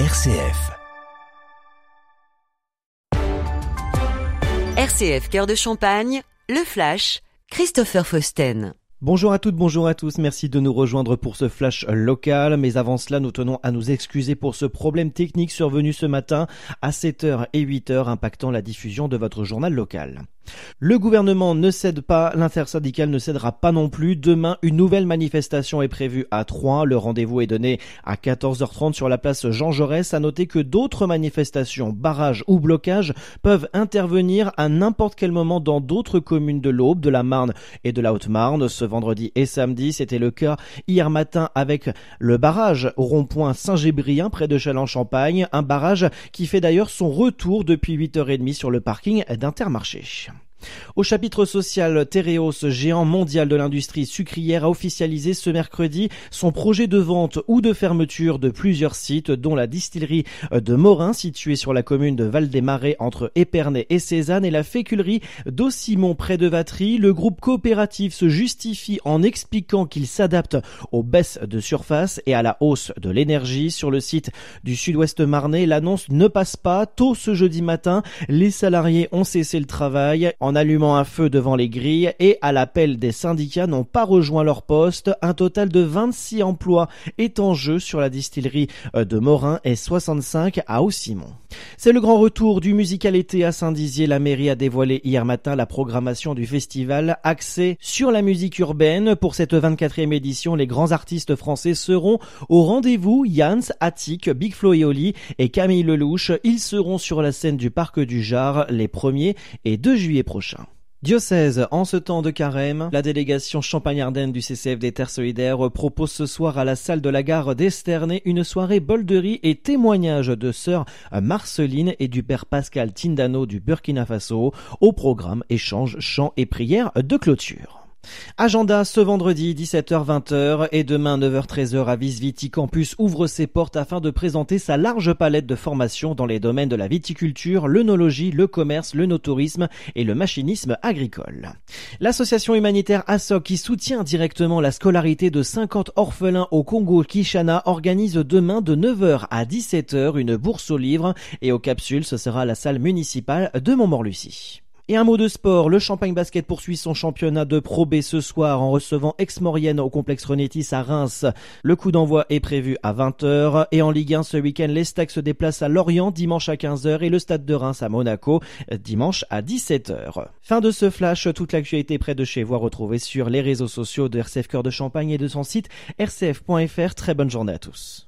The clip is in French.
RCF. RCF Cœur de Champagne, le Flash, Christopher Fausten. Bonjour à toutes, bonjour à tous, merci de nous rejoindre pour ce flash local, mais avant cela nous tenons à nous excuser pour ce problème technique survenu ce matin à 7h et 8h impactant la diffusion de votre journal local. Le gouvernement ne cède pas, l'intersyndicale ne cédera pas non plus. Demain, une nouvelle manifestation est prévue à Troyes. Le rendez-vous est donné à 14h30 sur la place Jean Jaurès. À noter que d'autres manifestations, barrages ou blocages peuvent intervenir à n'importe quel moment dans d'autres communes de l'Aube, de la Marne et de la Haute-Marne. Ce vendredi et samedi, c'était le cas hier matin avec le barrage au rond-point Saint-Gébrien près de Châlons-Champagne. Un barrage qui fait d'ailleurs son retour depuis 8h30 sur le parking d'Intermarché. Au chapitre social, Tereos, géant mondial de l'industrie sucrière, a officialisé ce mercredi son projet de vente ou de fermeture de plusieurs sites, dont la distillerie de Morin, située sur la commune de Val-des-Marais entre Épernay et Cézanne, et la féculerie d'Ossimon près de Vatry. Le groupe coopératif se justifie en expliquant qu'il s'adapte aux baisses de surface et à la hausse de l'énergie. Sur le site du sud-ouest marnais, l'annonce ne passe pas. Tôt ce jeudi matin, les salariés ont cessé le travail. Allumant un feu devant les grilles et à l'appel des syndicats n'ont pas rejoint leur poste. Un total de 26 emplois est en jeu sur la distillerie euh, de Morin et 65 à Haussymont. C'est le grand retour du musical été à Saint-Dizier. La mairie a dévoilé hier matin la programmation du festival axé sur la musique urbaine. Pour cette 24e édition, les grands artistes français seront au rendez-vous. Jans, Attic, Big Flo et Oli et Camille Lelouch. Ils seront sur la scène du Parc du Jard les 1er et 2 juillet Diocèse, en ce temps de carême, la délégation Champagne-Ardenne du CCF des Terres Solidaires propose ce soir à la salle de la gare d'Esternay une soirée bolderie et témoignage de sœur Marceline et du père Pascal Tindano du Burkina Faso au programme échange, chants et prières de clôture. Agenda ce vendredi 17h-20h et demain 9h-13h à Visviti Campus ouvre ses portes afin de présenter sa large palette de formations dans les domaines de la viticulture, l'œnologie, le commerce, le notourisme et le machinisme agricole. L'association humanitaire ASOC qui soutient directement la scolarité de 50 orphelins au Congo-Kishana organise demain de 9h à 17h une bourse aux livres et aux capsules ce sera la salle municipale de Montmorlucie. Et un mot de sport, le Champagne Basket poursuit son championnat de Pro B ce soir en recevant Aix-Maurienne au complexe Renétis à Reims. Le coup d'envoi est prévu à 20h et en Ligue 1 ce week-end, les Stacks se déplacent à Lorient dimanche à 15h et le Stade de Reims à Monaco dimanche à 17h. Fin de ce flash, toute l'actualité près de chez vous à retrouver sur les réseaux sociaux de RCF Cœur de Champagne et de son site rcf.fr. Très bonne journée à tous.